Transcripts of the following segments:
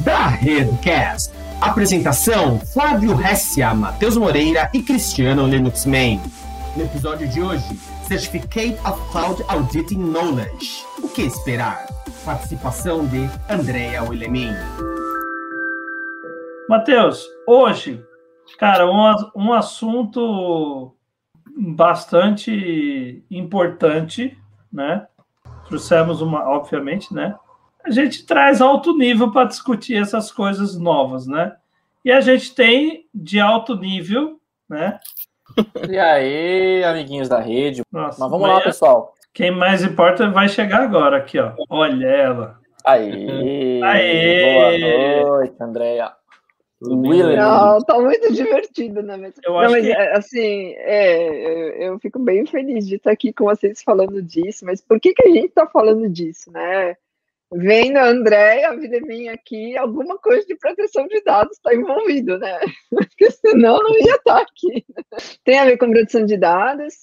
da Redcast. Apresentação: Flávio Hessia, Matheus Moreira e Cristiano Linuxman. No episódio de hoje, Certificate of Cloud Auditing Knowledge. O que esperar? Participação de Andrea Willemin. Matheus, hoje, cara, um, um assunto bastante importante, né? Trouxemos uma, obviamente, né? A gente traz alto nível para discutir essas coisas novas, né? E a gente tem de alto nível, né? E aí, amiguinhos da rede. Nossa, Mas vamos lá, pessoal. Quem mais importa vai chegar agora aqui, ó. Olha ela. Aí. Aê! Boa noite, Andréia. William. Não, tá muito divertido, né? Mas, Eu não, acho mas que- é, assim, é, eu, eu fico bem feliz de estar aqui com vocês falando disso, mas por que, que a gente tá falando disso, né? Vendo a Andréia, a vida minha aqui, alguma coisa de proteção de dados está envolvido, né? Porque senão não ia estar aqui. Tem a ver com proteção de dados,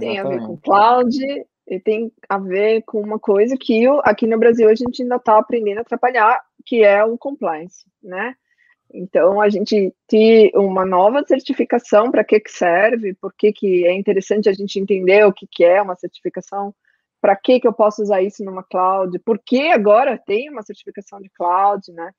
tem a ver com Exatamente. cloud e tem a ver com uma coisa que eu, aqui no Brasil a gente ainda está aprendendo a trabalhar, que é o compliance, né? Então a gente tem uma nova certificação para que que serve, por que que é interessante a gente entender o que que é uma certificação, para que que eu posso usar isso numa cloud, por que agora tem uma certificação de cloud, né?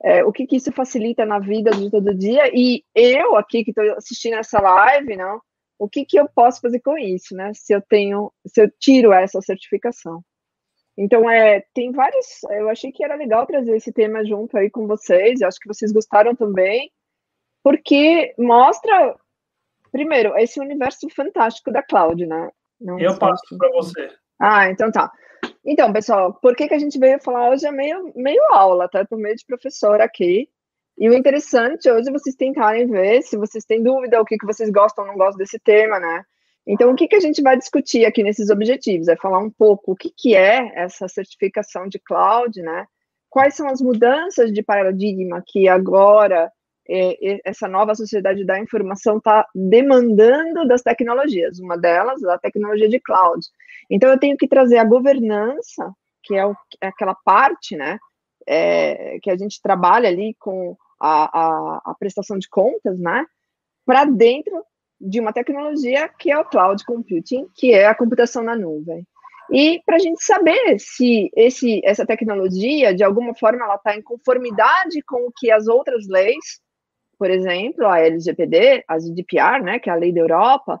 É, o que que isso facilita na vida de todo dia e eu aqui que estou assistindo essa live, não? o que, que eu posso fazer com isso, né? Se eu tenho, se eu tiro essa certificação. Então, é, tem vários. Eu achei que era legal trazer esse tema junto aí com vocês. Eu acho que vocês gostaram também, porque mostra, primeiro, esse universo fantástico da cloud, né? Não Eu passo para você. Ah, então tá. Então, pessoal, por que, que a gente veio falar hoje é meio, meio aula, tá? Por meio de professor aqui. E o interessante hoje é vocês tentarem ver se vocês têm dúvida, o que, que vocês gostam ou não gostam desse tema, né? Então, o que, que a gente vai discutir aqui nesses objetivos? É falar um pouco o que, que é essa certificação de cloud, né? Quais são as mudanças de paradigma que agora eh, essa nova sociedade da informação está demandando das tecnologias? Uma delas, a tecnologia de cloud. Então, eu tenho que trazer a governança, que é, o- é aquela parte, né, é, que a gente trabalha ali com a, a, a prestação de contas, né, para dentro de uma tecnologia que é o cloud computing, que é a computação na nuvem. E para a gente saber se esse, essa tecnologia, de alguma forma, ela está em conformidade com o que as outras leis, por exemplo, a LGPD, a GDPR, né, que é a lei da Europa,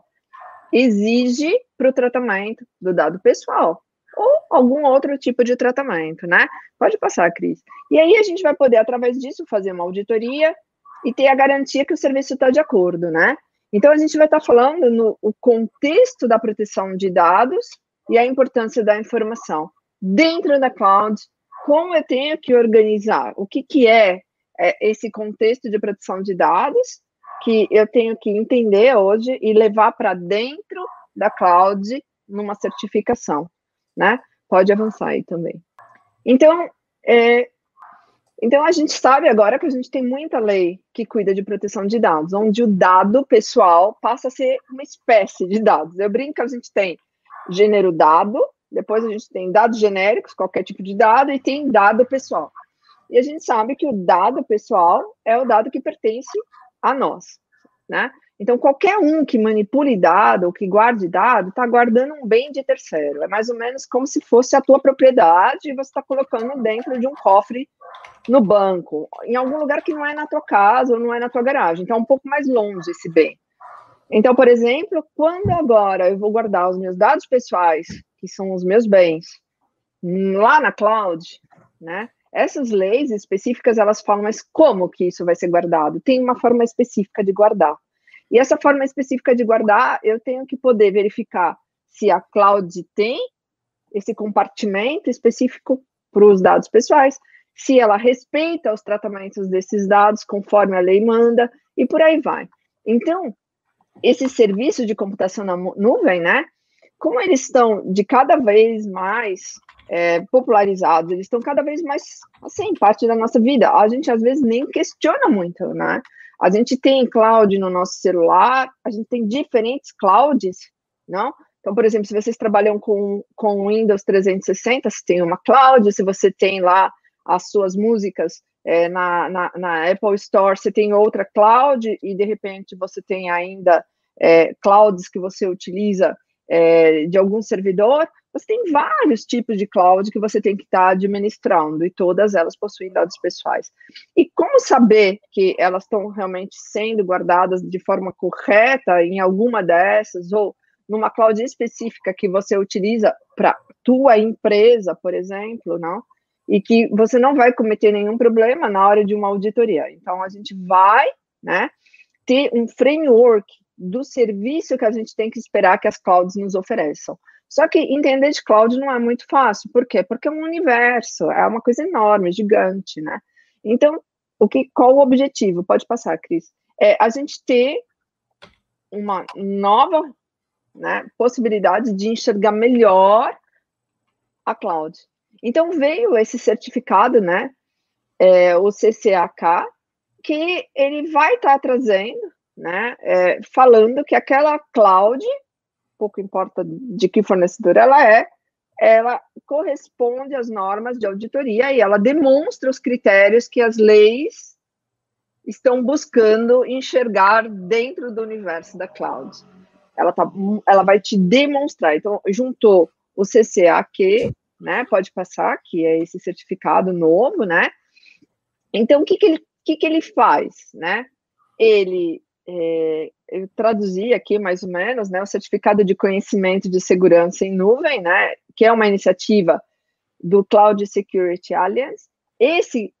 exige para o tratamento do dado pessoal ou algum outro tipo de tratamento, né? Pode passar, Cris. E aí a gente vai poder, através disso, fazer uma auditoria e ter a garantia que o serviço está de acordo, né? Então a gente vai estar falando no o contexto da proteção de dados e a importância da informação dentro da cloud, como eu tenho que organizar, o que, que é, é esse contexto de proteção de dados que eu tenho que entender hoje e levar para dentro da cloud numa certificação, né? Pode avançar aí também. Então, é, então a gente sabe agora que a gente tem muita lei que cuida de proteção de dados, onde o dado pessoal passa a ser uma espécie de dados. Eu brinco que a gente tem gênero dado, depois a gente tem dados genéricos, qualquer tipo de dado, e tem dado pessoal. E a gente sabe que o dado pessoal é o dado que pertence a nós, né? Então, qualquer um que manipule dado ou que guarde dado, está guardando um bem de terceiro. É mais ou menos como se fosse a tua propriedade e você está colocando dentro de um cofre no banco, em algum lugar que não é na tua casa ou não é na tua garagem. Então, é um pouco mais longe esse bem. Então, por exemplo, quando agora eu vou guardar os meus dados pessoais, que são os meus bens, lá na cloud, né? Essas leis específicas, elas falam, mas como que isso vai ser guardado? Tem uma forma específica de guardar. E essa forma específica de guardar, eu tenho que poder verificar se a cloud tem esse compartimento específico para os dados pessoais, se ela respeita os tratamentos desses dados conforme a lei manda, e por aí vai. Então, esse serviço de computação na nuvem, né? Como eles estão de cada vez mais é, popularizados, eles estão cada vez mais, assim, parte da nossa vida. A gente às vezes nem questiona muito, né? A gente tem cloud no nosso celular, a gente tem diferentes clouds, não? Então, por exemplo, se vocês trabalham com, com Windows 360, você tem uma cloud, se você tem lá as suas músicas é, na, na, na, Apple Store, você tem outra cloud e de repente você tem ainda é, clouds que você utiliza é, de algum servidor, você tem vários tipos de cloud que você tem que estar tá administrando e todas elas possuem dados pessoais. E como saber que elas estão realmente sendo guardadas de forma correta em alguma dessas ou numa cloud específica que você utiliza para tua empresa, por exemplo, não? E que você não vai cometer nenhum problema na hora de uma auditoria. Então a gente vai, né, ter um framework do serviço que a gente tem que esperar que as clouds nos ofereçam. Só que entender de cloud não é muito fácil. Por quê? Porque é um universo, é uma coisa enorme, gigante, né? Então, o que, qual o objetivo? Pode passar, Cris. É a gente ter uma nova né, possibilidade de enxergar melhor a cloud. Então, veio esse certificado, né, é, o CCAK, que ele vai estar tá trazendo né, é, falando que aquela cloud, pouco importa de que fornecedor ela é, ela corresponde às normas de auditoria e ela demonstra os critérios que as leis estão buscando enxergar dentro do universo da cloud. Ela, tá, ela vai te demonstrar. Então, juntou o CCAQ, né? Pode passar, que é esse certificado novo, né? Então, o que, que, ele, que, que ele faz, né? Ele é, eu traduzi aqui mais ou menos, né, o Certificado de Conhecimento de Segurança em Nuvem, né, que é uma iniciativa do Cloud Security Alliance. Esse,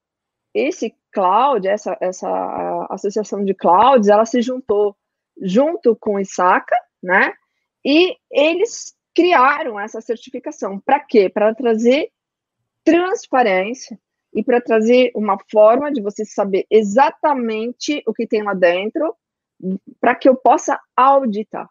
esse cloud, essa, essa associação de clouds, ela se juntou junto com o ISACA, né, e eles criaram essa certificação. Para quê? Para trazer transparência e para trazer uma forma de você saber exatamente o que tem lá dentro para que eu possa auditar.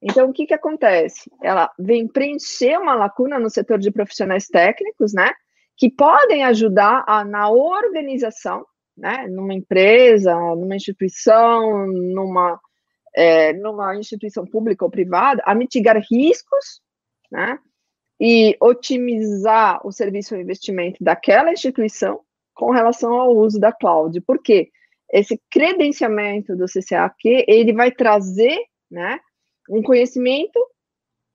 Então, o que, que acontece? Ela vem preencher uma lacuna no setor de profissionais técnicos, né? Que podem ajudar a, na organização, né? Numa empresa, numa instituição, numa, é, numa instituição pública ou privada, a mitigar riscos, né? E otimizar o serviço ou investimento daquela instituição com relação ao uso da cloud. Por quê? Esse credenciamento do CCAQ, ele vai trazer, né, um conhecimento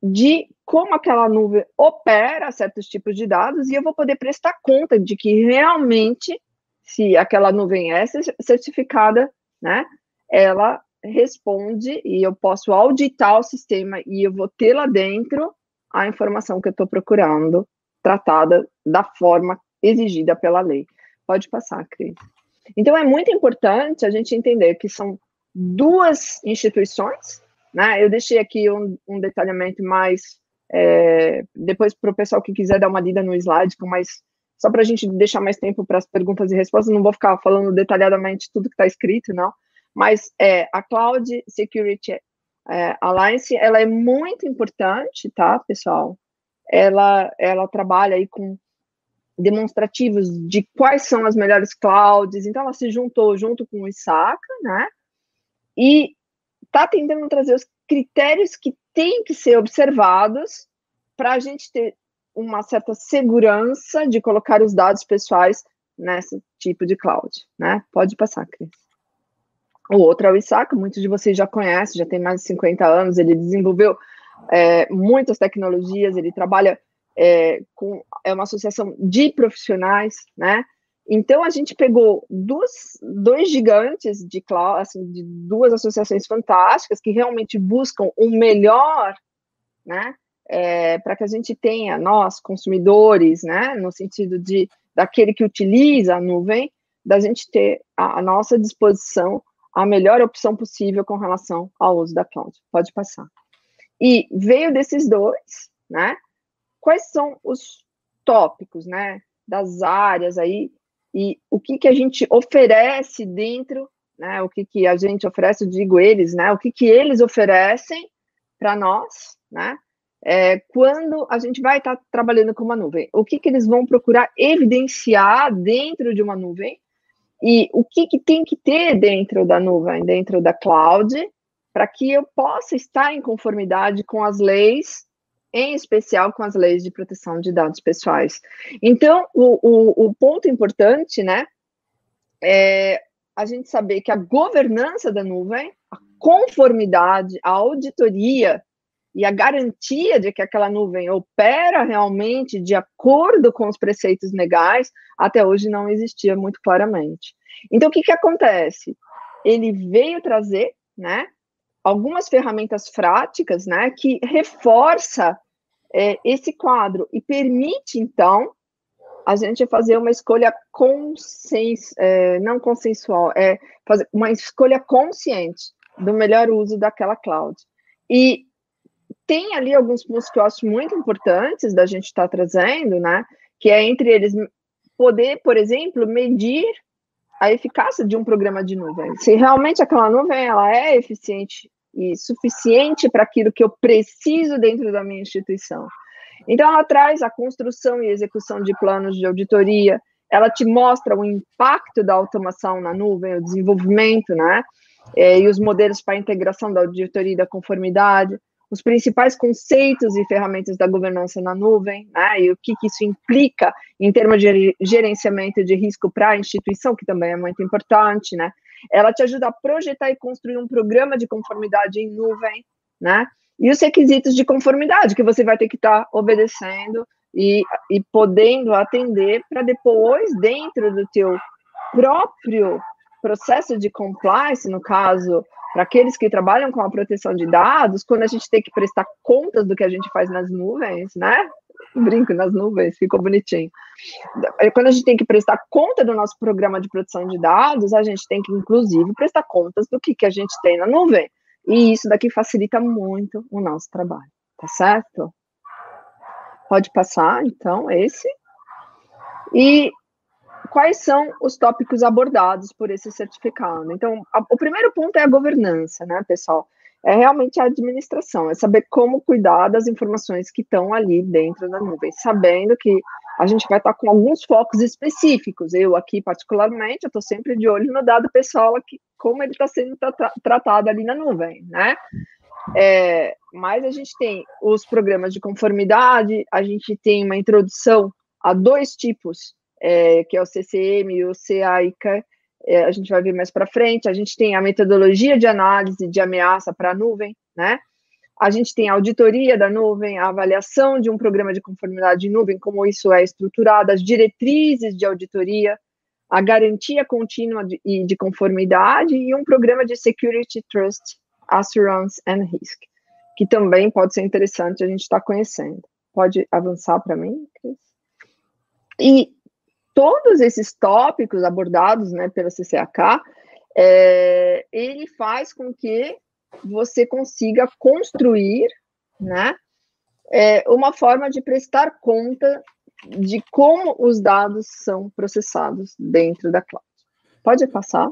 de como aquela nuvem opera certos tipos de dados e eu vou poder prestar conta de que realmente, se aquela nuvem é certificada, né, ela responde e eu posso auditar o sistema e eu vou ter lá dentro a informação que eu estou procurando, tratada da forma exigida pela lei. Pode passar, Cris. Então, é muito importante a gente entender que são duas instituições, né? Eu deixei aqui um, um detalhamento mais, é, depois para o pessoal que quiser dar uma lida no slide, mais, só para a gente deixar mais tempo para as perguntas e respostas, não vou ficar falando detalhadamente tudo que está escrito, não, mas é, a Cloud Security é, Alliance, ela é muito importante, tá, pessoal? Ela, ela trabalha aí com demonstrativos de quais são as melhores clouds. Então, ela se juntou junto com o Isaka, né? E está tentando trazer os critérios que têm que ser observados para a gente ter uma certa segurança de colocar os dados pessoais nesse tipo de cloud, né? Pode passar, Cris. O outro é o Isaka, muitos de vocês já conhecem, já tem mais de 50 anos, ele desenvolveu é, muitas tecnologias, ele trabalha é, com, é uma associação de profissionais, né? Então a gente pegou duas, dois gigantes de assim, de duas associações fantásticas que realmente buscam o melhor, né? É, para que a gente tenha nós consumidores, né? No sentido de daquele que utiliza a nuvem, da gente ter à nossa disposição a melhor opção possível com relação ao uso da cloud. Pode passar. E veio desses dois, né? Quais são os tópicos, né, das áreas aí e o que que a gente oferece dentro, né, o que que a gente oferece, digo eles, né, o que que eles oferecem para nós, né, é, quando a gente vai estar tá trabalhando com uma nuvem, o que que eles vão procurar evidenciar dentro de uma nuvem e o que que tem que ter dentro da nuvem, dentro da cloud, para que eu possa estar em conformidade com as leis em especial com as leis de proteção de dados pessoais. Então, o, o, o ponto importante, né, é a gente saber que a governança da nuvem, a conformidade, a auditoria e a garantia de que aquela nuvem opera realmente de acordo com os preceitos legais, até hoje não existia muito claramente. Então, o que, que acontece? Ele veio trazer, né, algumas ferramentas práticas, né, que reforça é, esse quadro e permite, então, a gente fazer uma escolha consens, é, não consensual, é fazer uma escolha consciente do melhor uso daquela cloud. E tem ali alguns pontos que eu acho muito importantes da gente estar tá trazendo, né? Que é entre eles poder, por exemplo, medir a eficácia de um programa de nuvem. Se realmente aquela nuvem ela é eficiente e suficiente para aquilo que eu preciso dentro da minha instituição. Então, ela traz a construção e execução de planos de auditoria, ela te mostra o impacto da automação na nuvem, o desenvolvimento, né? É, e os modelos para a integração da auditoria e da conformidade, os principais conceitos e ferramentas da governança na nuvem, né? E o que, que isso implica em termos de gerenciamento de risco para a instituição, que também é muito importante, né? Ela te ajuda a projetar e construir um programa de conformidade em nuvem, né? E os requisitos de conformidade que você vai ter que estar tá obedecendo e, e podendo atender para depois, dentro do teu próprio processo de compliance, no caso, para aqueles que trabalham com a proteção de dados, quando a gente tem que prestar contas do que a gente faz nas nuvens, né? Brinco nas nuvens, ficou bonitinho. Quando a gente tem que prestar conta do nosso programa de proteção de dados, a gente tem que, inclusive, prestar contas do que, que a gente tem na nuvem. E isso daqui facilita muito o nosso trabalho, tá certo? Pode passar, então, esse. E quais são os tópicos abordados por esse certificado? Então, a, o primeiro ponto é a governança, né, pessoal? É realmente a administração, é saber como cuidar das informações que estão ali dentro da nuvem, sabendo que a gente vai estar com alguns focos específicos. Eu aqui, particularmente, eu estou sempre de olho no dado pessoal, aqui, como ele está sendo tra tratado ali na nuvem, né? É, mas a gente tem os programas de conformidade, a gente tem uma introdução a dois tipos, é, que é o CCM e o CAICA, a gente vai ver mais para frente. A gente tem a metodologia de análise de ameaça para a nuvem, né? A gente tem a auditoria da nuvem, a avaliação de um programa de conformidade de nuvem, como isso é estruturado, as diretrizes de auditoria, a garantia contínua de, de conformidade e um programa de Security Trust, Assurance and Risk, que também pode ser interessante a gente estar tá conhecendo. Pode avançar para mim, Cris? E todos esses tópicos abordados né, pela CCAK, é, ele faz com que você consiga construir né, é, uma forma de prestar conta de como os dados são processados dentro da cloud. Pode passar?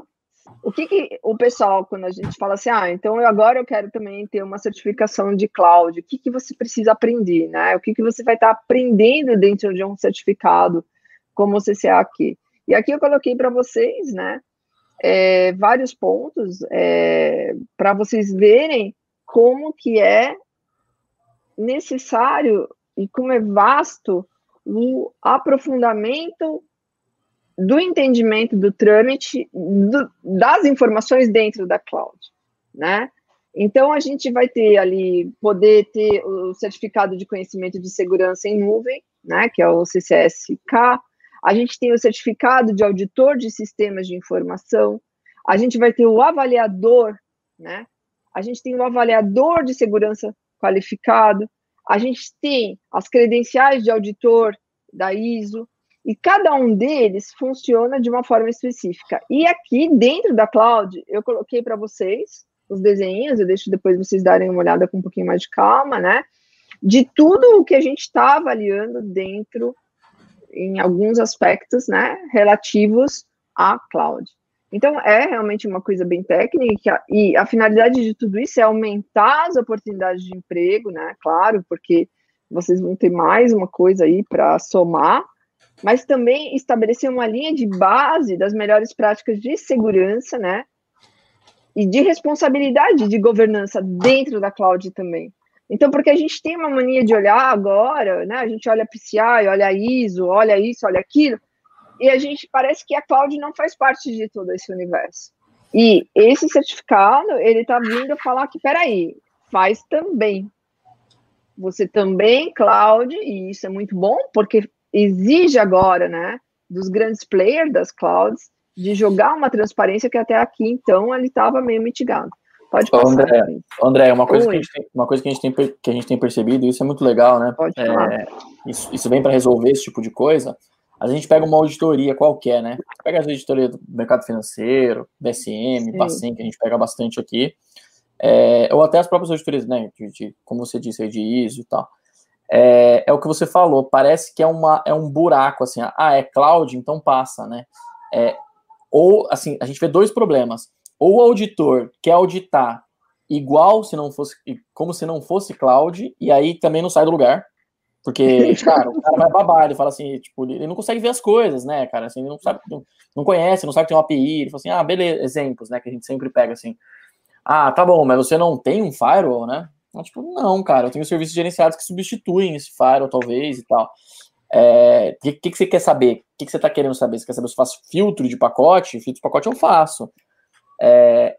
O que, que, o pessoal, quando a gente fala assim, ah, então eu agora eu quero também ter uma certificação de cloud, o que, que você precisa aprender, né? O que, que você vai estar aprendendo dentro de um certificado como CCA aqui? E aqui eu coloquei para vocês, né, é, vários pontos é, para vocês verem como que é necessário e como é vasto o aprofundamento do entendimento do trâmite do, das informações dentro da cloud, né? Então a gente vai ter ali poder ter o certificado de conhecimento de segurança em nuvem, né, que é o CCSK. A gente tem o certificado de auditor de sistemas de informação. A gente vai ter o avaliador, né? A gente tem o avaliador de segurança qualificado. A gente tem as credenciais de auditor da ISO, e cada um deles funciona de uma forma específica. E aqui dentro da cloud, eu coloquei para vocês os desenhos, eu deixo depois vocês darem uma olhada com um pouquinho mais de calma, né? De tudo o que a gente está avaliando dentro, em alguns aspectos, né? Relativos à cloud. Então, é realmente uma coisa bem técnica, e a finalidade de tudo isso é aumentar as oportunidades de emprego, né? Claro, porque vocês vão ter mais uma coisa aí para somar, mas também estabelecer uma linha de base das melhores práticas de segurança, né? E de responsabilidade de governança dentro da cloud também. Então, porque a gente tem uma mania de olhar agora, né? A gente olha PCI, olha ISO, olha isso, olha aquilo, e a gente parece que a cloud não faz parte de todo esse universo. E esse certificado, ele está vindo falar que, peraí, faz também. Você também, cloud, e isso é muito bom, porque exige agora, né, dos grandes players das clouds, de jogar uma transparência que até aqui, então, ele estava meio mitigado. Pode passar. André, André uma, coisa que a gente tem, uma coisa que a gente tem, que a gente tem percebido, e isso é muito legal, né? Pode é, isso, isso vem para resolver esse tipo de coisa. A gente pega uma auditoria qualquer, né? Pega as auditorias do mercado financeiro, BSM, Bacen, que a gente pega bastante aqui, é, ou até as próprias auditorias, né? De, de, como você disse aí, de ISO e tal. É, é, o que você falou, parece que é, uma, é um buraco, assim, ah, é cloud, então passa, né? É, ou, assim, a gente vê dois problemas ou o auditor quer auditar igual se não fosse como se não fosse cloud e aí também não sai do lugar porque cara o cara vai babar ele fala assim tipo ele não consegue ver as coisas né cara assim ele não sabe não, não conhece não sabe que tem uma API ele fala assim ah beleza exemplos né que a gente sempre pega assim ah tá bom mas você não tem um firewall né então, tipo não cara eu tenho serviços gerenciados que substituem esse firewall talvez e tal o é, que, que, que, você quer saber? O que, que você está querendo saber? Você quer saber se eu faço filtro de pacote? Filtro de pacote eu faço. É,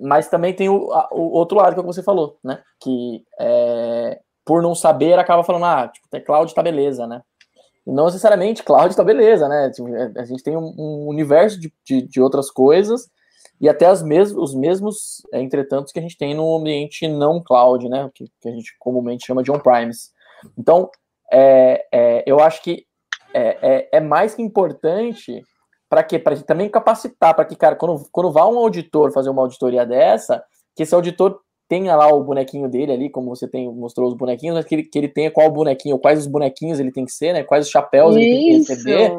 mas também tem o, o, outro lado que, é você falou, né? Que é, por não saber acaba falando, ah, tipo, cloud tá beleza, né? E não necessariamente cloud tá beleza, né? Tipo, é, a gente tem um, um universo de, de, de, outras coisas e até as mes os mesmos, é, entretanto, que a gente tem no ambiente não cloud, né? Que, que a gente comumente chama de on-premise. Então, é, é, eu acho que é mais que importante para quê? Para também capacitar, para que, cara, quando, quando vá um auditor fazer uma auditoria dessa, que esse auditor tenha lá o bonequinho dele ali, como você tem, mostrou os bonequinhos, mas que ele, que ele tenha qual bonequinho, quais os bonequinhos ele tem que ser, né? Quais os chapéus Isso. ele tem que receber,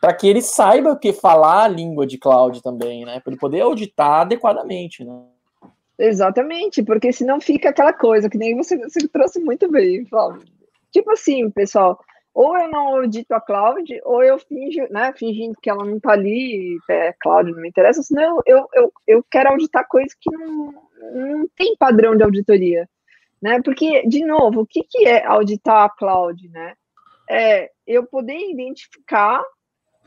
para que ele saiba o que falar a língua de cloud também, né? Para ele poder auditar adequadamente, né? Exatamente, porque senão fica aquela coisa que nem você, você trouxe muito bem, Flávio. Tipo assim, pessoal, ou eu não audito a cloud, ou eu finjo, né, fingindo que ela não está ali, é cloud, não me interessa, senão eu, eu, eu quero auditar coisas que não, não tem padrão de auditoria, né, porque, de novo, o que, que é auditar a cloud, né, é eu poder identificar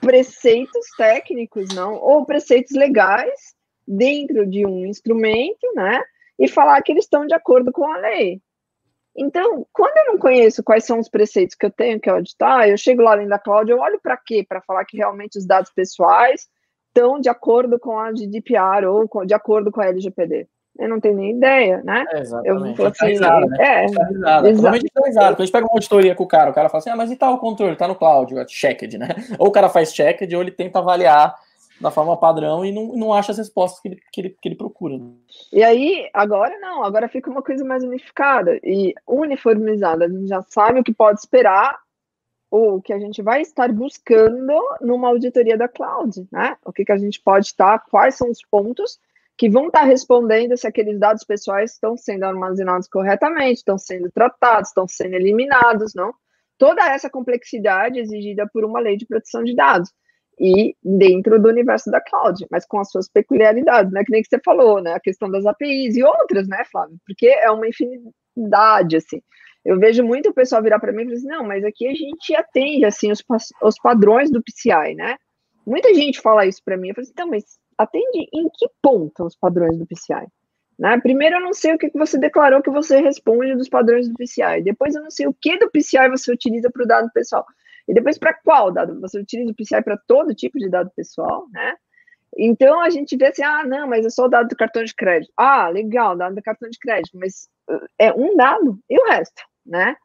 preceitos técnicos, não, ou preceitos legais dentro de um instrumento, né, e falar que eles estão de acordo com a lei, então, quando eu não conheço quais são os preceitos que eu tenho que auditar, eu chego lá dentro da cloud, eu olho para quê? Para falar que realmente os dados pessoais estão de acordo com a GDPR ou com, de acordo com a LGPD. Eu não tenho nem ideia, né? É, exatamente. Eu assim, né? é, risada. Quando a gente pega uma auditoria com o cara, o cara fala assim, ah, mas e tal o controle? Tá no cloud, checked, né? Ou o cara faz checked ou ele tenta avaliar da forma padrão e não, não acha as respostas que ele, que ele, que ele procura. E aí, agora não, agora fica uma coisa mais unificada e uniformizada. A gente já sabe o que pode esperar ou o que a gente vai estar buscando numa auditoria da cloud, né? O que, que a gente pode estar, quais são os pontos que vão estar respondendo se aqueles dados pessoais estão sendo armazenados corretamente, estão sendo tratados, estão sendo eliminados, não? Toda essa complexidade exigida por uma lei de proteção de dados e dentro do universo da cloud, mas com as suas peculiaridades, né? Que nem que você falou, né? A questão das APIs e outras, né, Flávio? Porque é uma infinidade, assim. Eu vejo muito o pessoal virar para mim e falar assim, não, mas aqui a gente atende, assim, os, os padrões do PCI, né? Muita gente fala isso para mim, eu falo assim, então, mas atende em que ponto os padrões do PCI? Né? Primeiro, eu não sei o que você declarou que você responde dos padrões do PCI. Depois, eu não sei o que do PCI você utiliza para o dado pessoal. E depois, para qual dado? Você utiliza o PCI para todo tipo de dado pessoal, né? Então, a gente vê assim, ah, não, mas é só o dado do cartão de crédito. Ah, legal, dado do cartão de crédito, mas uh, é um dado e o resto, né?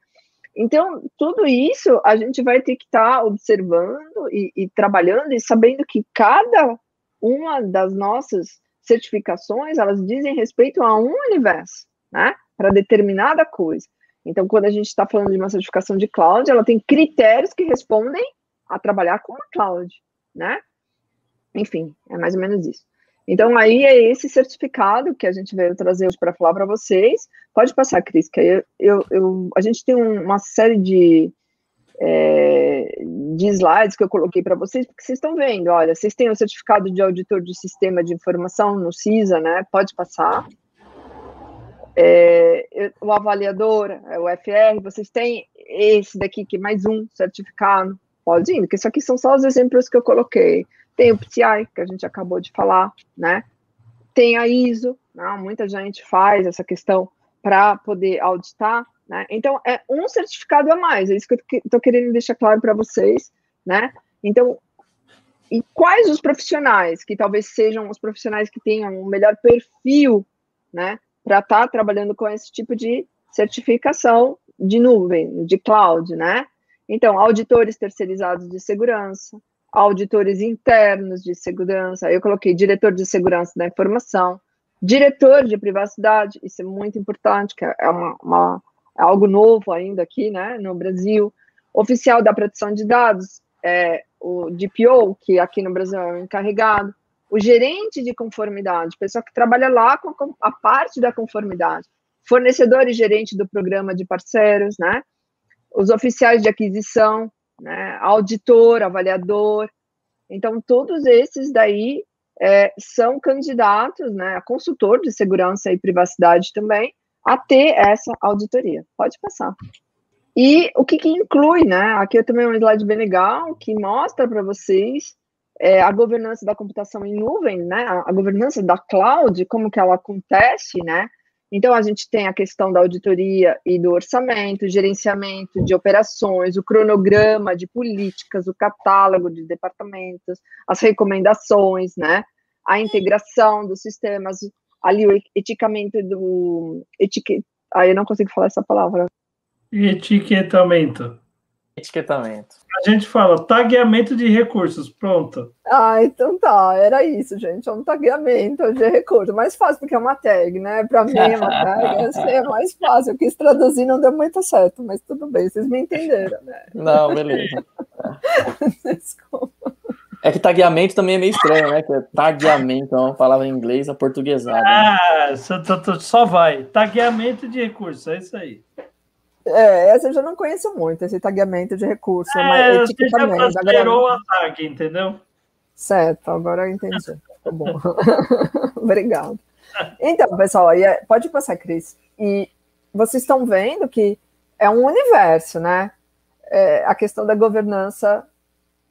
Então, tudo isso a gente vai ter que estar tá observando e, e trabalhando e sabendo que cada uma das nossas certificações, elas dizem respeito a um universo, né? Para determinada coisa. Então, quando a gente está falando de uma certificação de cloud, ela tem critérios que respondem a trabalhar com a cloud, né? Enfim, é mais ou menos isso. Então, aí é esse certificado que a gente veio trazer hoje para falar para vocês. Pode passar, Cris, que eu, eu, eu, a gente tem uma série de, é, de slides que eu coloquei para vocês, porque vocês estão vendo, olha, vocês têm o certificado de auditor de sistema de informação no CISA, né? Pode passar. É, o avaliador, é o FR, vocês têm esse daqui que é mais um certificado, pode ir, porque isso aqui são só os exemplos que eu coloquei. Tem o PCI, que a gente acabou de falar, né? Tem a ISO, né? muita gente faz essa questão para poder auditar, né? Então, é um certificado a mais, é isso que eu estou querendo deixar claro para vocês, né? Então, e quais os profissionais que talvez sejam os profissionais que tenham um melhor perfil, né, para estar tá trabalhando com esse tipo de certificação de nuvem, de cloud, né? Então, auditores terceirizados de segurança, auditores internos de segurança, eu coloquei diretor de segurança da informação, diretor de privacidade, isso é muito importante, que é uma, uma é algo novo ainda aqui, né, no Brasil, oficial da proteção de dados, é, o DPO, que aqui no Brasil é o encarregado, o gerente de conformidade, pessoa que trabalha lá com a parte da conformidade, fornecedor e gerente do programa de parceiros, né? Os oficiais de aquisição, né? Auditor, avaliador. Então, todos esses daí é, são candidatos, né? Consultor de segurança e privacidade também, a ter essa auditoria. Pode passar. E o que, que inclui, né? Aqui eu também um slide bem legal que mostra para vocês é, a governança da computação em nuvem, né? A, a, governança da cloud, como que ela acontece, né? Então a gente tem a questão da auditoria e do orçamento, gerenciamento de operações, o cronograma de políticas, o catálogo de departamentos, as recomendações, né? A integração dos sistemas, ali o eticamento do etiquet... ah, eu não consigo falar essa palavra Etiquetamento. Etiquetamento. A gente fala tagueamento de recursos, pronto. Ah, então tá, era isso, gente. É um tagueamento de recursos. Mais fácil porque é uma tag, né? Para mim é uma tag, é mais fácil. Eu quis traduzir, não deu muito certo, mas tudo bem, vocês me entenderam, né? Não, beleza. Desculpa. É que tagueamento também é meio estranho, né? Que é tagueamento, é uma palavra em inglês aportuguesada. Né? Ah, né? só, só vai. Tagueamento de recursos, é isso aí. É, essa eu já não conheço muito, esse tagueamento de recurso. É, mas você já brasileirou a tag, entendeu? Certo, agora eu entendi. Tá bom. Obrigado. Então, pessoal, é, pode passar, Cris. E vocês estão vendo que é um universo, né? É a questão da governança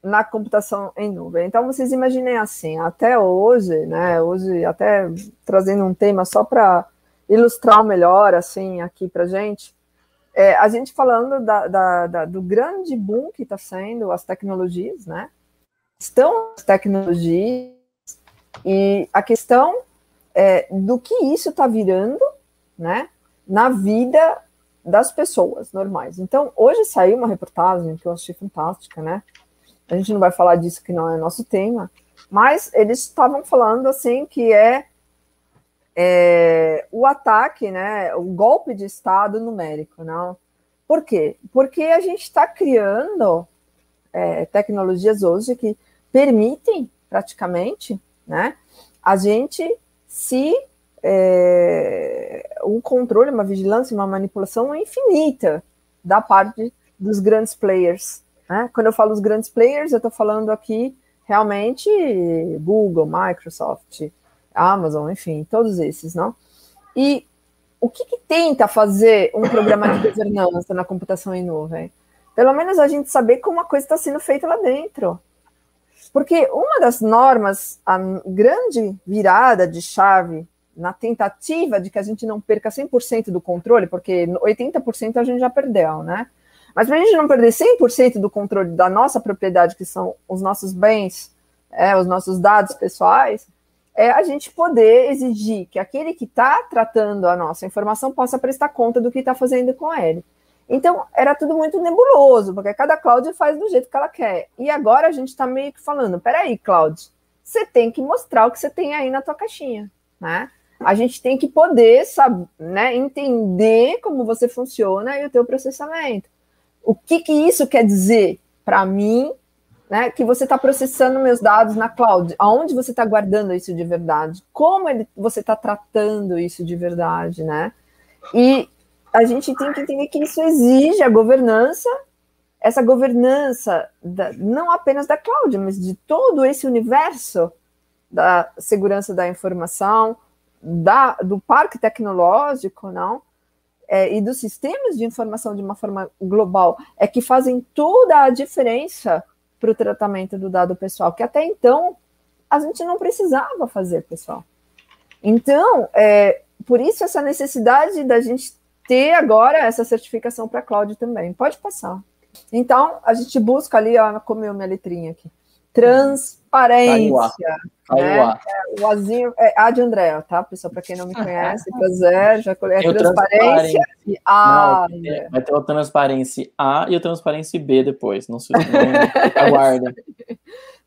na computação em nuvem. Então, vocês imaginem assim, até hoje, né? Hoje, até trazendo um tema só para ilustrar melhor, assim, aqui para gente, é, a gente falando da, da, da, do grande boom que está sendo as tecnologias, né? Estão as tecnologias e a questão é, do que isso está virando, né? Na vida das pessoas normais. Então, hoje saiu uma reportagem que eu achei fantástica, né? A gente não vai falar disso que não é nosso tema, mas eles estavam falando assim que é é, o ataque, né, o golpe de Estado numérico. Não? Por quê? Porque a gente está criando é, tecnologias hoje que permitem, praticamente, né, a gente se é, um controle, uma vigilância, uma manipulação infinita da parte dos grandes players. Né? Quando eu falo os grandes players, eu estou falando aqui realmente Google, Microsoft, Amazon, enfim, todos esses, não? E o que, que tenta fazer um programa de governança na computação em nuvem? Pelo menos a gente saber como a coisa está sendo feita lá dentro. Porque uma das normas, a grande virada de chave na tentativa de que a gente não perca 100% do controle, porque 80% a gente já perdeu, né? Mas para a gente não perder 100% do controle da nossa propriedade, que são os nossos bens, é, os nossos dados pessoais, é a gente poder exigir que aquele que está tratando a nossa informação possa prestar conta do que está fazendo com ele. Então, era tudo muito nebuloso, porque cada cloud faz do jeito que ela quer. E agora a gente está meio que falando: peraí, cloud, você tem que mostrar o que você tem aí na tua caixinha, né? A gente tem que poder saber, né, entender como você funciona e o teu processamento. O que, que isso quer dizer para mim né, que você está processando meus dados na cloud, aonde você está guardando isso de verdade, como ele, você está tratando isso de verdade, né? E a gente tem que entender que isso exige a governança, essa governança da, não apenas da cloud, mas de todo esse universo da segurança da informação, da, do parque tecnológico, não? É, e dos sistemas de informação de uma forma global é que fazem toda a diferença para o tratamento do dado pessoal, que até então a gente não precisava fazer, pessoal. Então, é, por isso essa necessidade da gente ter agora essa certificação para cloud também. Pode passar. Então, a gente busca ali, ó, comeu minha letrinha aqui. Transparência. Né? É, o Azinho é A de André, tá, pessoal? Para quem não me conhece, prazer, já é transparência e A. Não, vai ter o transparência A e o transparência B depois, não se aguardem.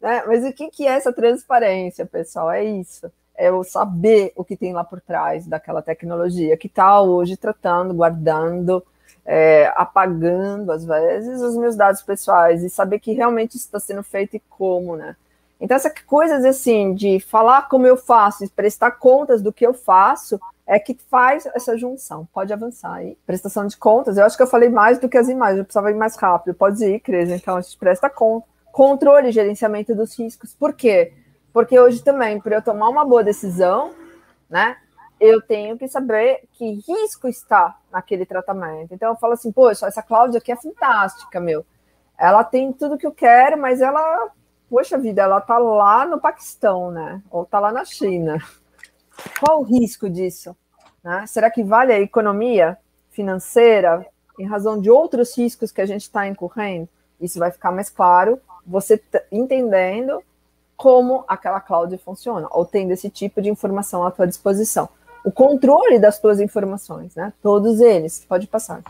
É, mas o que, que é essa transparência, pessoal? É isso. É o saber o que tem lá por trás daquela tecnologia que está hoje tratando, guardando, é, apagando, às vezes, os meus dados pessoais e saber que realmente isso está sendo feito e como, né? Então, essas coisas assim, de falar como eu faço prestar contas do que eu faço, é que faz essa junção. Pode avançar aí. Prestação de contas, eu acho que eu falei mais do que as imagens, eu precisava ir mais rápido. Pode ir, Cris. Então, a gente presta conta. Controle e gerenciamento dos riscos. Por quê? Porque hoje também, para eu tomar uma boa decisão, né, eu tenho que saber que risco está naquele tratamento. Então eu falo assim, poxa, essa Cláudia aqui é fantástica, meu. Ela tem tudo que eu quero, mas ela, poxa vida, ela tá lá no Paquistão, né? Ou tá lá na China. Qual o risco disso? Né? Será que vale a economia financeira em razão de outros riscos que a gente está incorrendo? Isso vai ficar mais claro, você entendendo como aquela cloud funciona, ou tendo esse tipo de informação à tua disposição o controle das tuas informações, né? Todos eles, pode passar.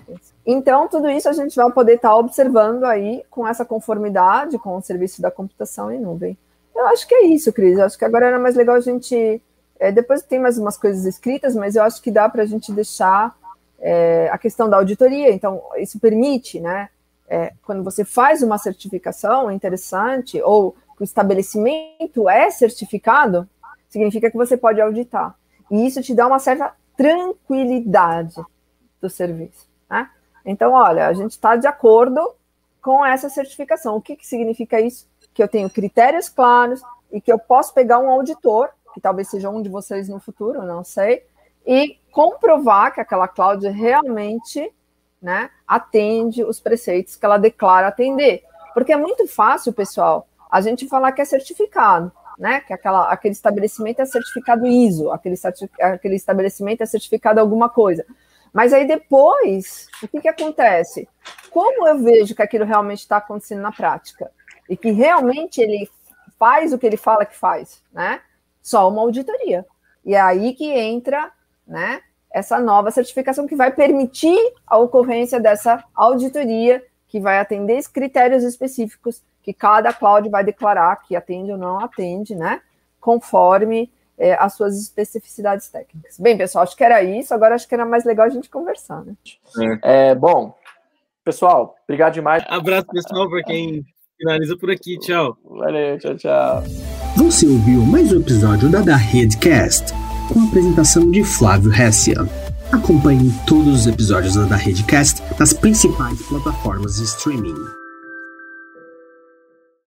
Então, tudo isso a gente vai poder estar tá observando aí com essa conformidade com o serviço da computação em nuvem. Eu acho que é isso, Cris. Eu acho que agora era mais legal a gente. É, depois tem mais umas coisas escritas, mas eu acho que dá para a gente deixar é, a questão da auditoria. Então, isso permite, né? É, quando você faz uma certificação interessante, ou o estabelecimento é certificado, significa que você pode auditar. E isso te dá uma certa tranquilidade do serviço. Né? Então, olha, a gente está de acordo com essa certificação. O que, que significa isso? Que eu tenho critérios claros e que eu posso pegar um auditor, que talvez seja um de vocês no futuro, não sei, e comprovar que aquela cloud realmente né, atende os preceitos que ela declara atender. Porque é muito fácil, pessoal, a gente falar que é certificado né? Que aquela, aquele estabelecimento é certificado ISO, aquele, aquele estabelecimento é certificado alguma coisa. Mas aí depois, o que, que acontece? Como eu vejo que aquilo realmente está acontecendo na prática? E que realmente ele faz o que ele fala que faz, né? Só uma auditoria. E é aí que entra, né? Essa nova certificação que vai permitir a ocorrência dessa auditoria, que vai atender critérios específicos que cada cloud vai declarar que atende ou não atende, né? Conforme é, as suas especificidades técnicas. Bem, pessoal, acho que era isso. Agora acho que era mais legal a gente conversar, né? É, bom, pessoal, obrigado demais. Abraço, pessoal, para quem finaliza por aqui. Tchau. Valeu, tchau, tchau. Você ouviu mais um episódio da Da Redcast, com a apresentação de Flávio Hessia. Acompanhe todos os episódios da Da Redcast nas principais plataformas de streaming.